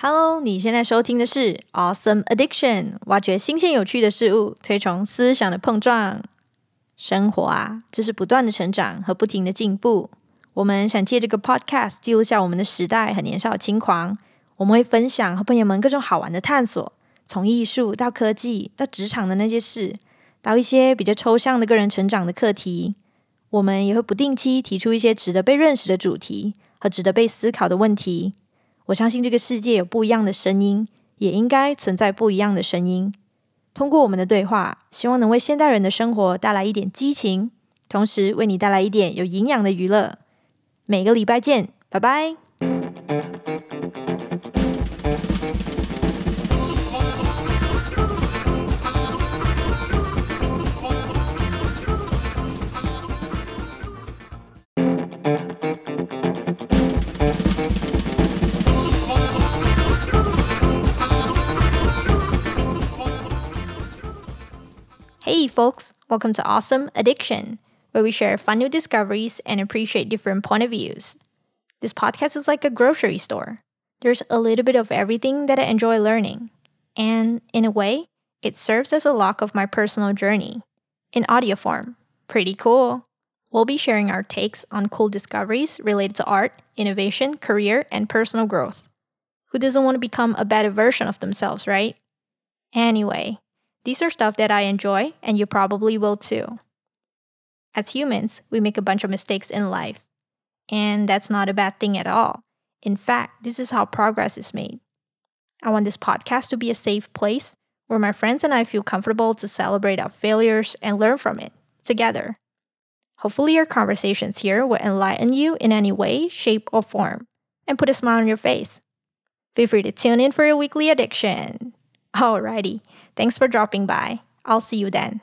Hello，你现在收听的是 Awesome Addiction，挖掘新鲜有趣的事物，推崇思想的碰撞。生活啊，就是不断的成长和不停的进步。我们想借这个 Podcast 记录下我们的时代和年少轻狂。我们会分享和朋友们各种好玩的探索，从艺术到科技到职场的那些事，到一些比较抽象的个人成长的课题。我们也会不定期提出一些值得被认识的主题和值得被思考的问题。我相信这个世界有不一样的声音，也应该存在不一样的声音。通过我们的对话，希望能为现代人的生活带来一点激情，同时为你带来一点有营养的娱乐。每个礼拜见，拜拜。Hey, folks, welcome to Awesome Addiction, where we share fun new discoveries and appreciate different point of views. This podcast is like a grocery store. There's a little bit of everything that I enjoy learning, and in a way, it serves as a log of my personal journey in audio form. Pretty cool. We'll be sharing our takes on cool discoveries related to art, innovation, career, and personal growth. Who doesn't want to become a better version of themselves, right? Anyway, these are stuff that I enjoy, and you probably will too. As humans, we make a bunch of mistakes in life, and that's not a bad thing at all. In fact, this is how progress is made. I want this podcast to be a safe place where my friends and I feel comfortable to celebrate our failures and learn from it together. Hopefully, your conversations here will enlighten you in any way, shape, or form and put a smile on your face. Feel free to tune in for your weekly addiction. Alrighty, thanks for dropping by. I'll see you then.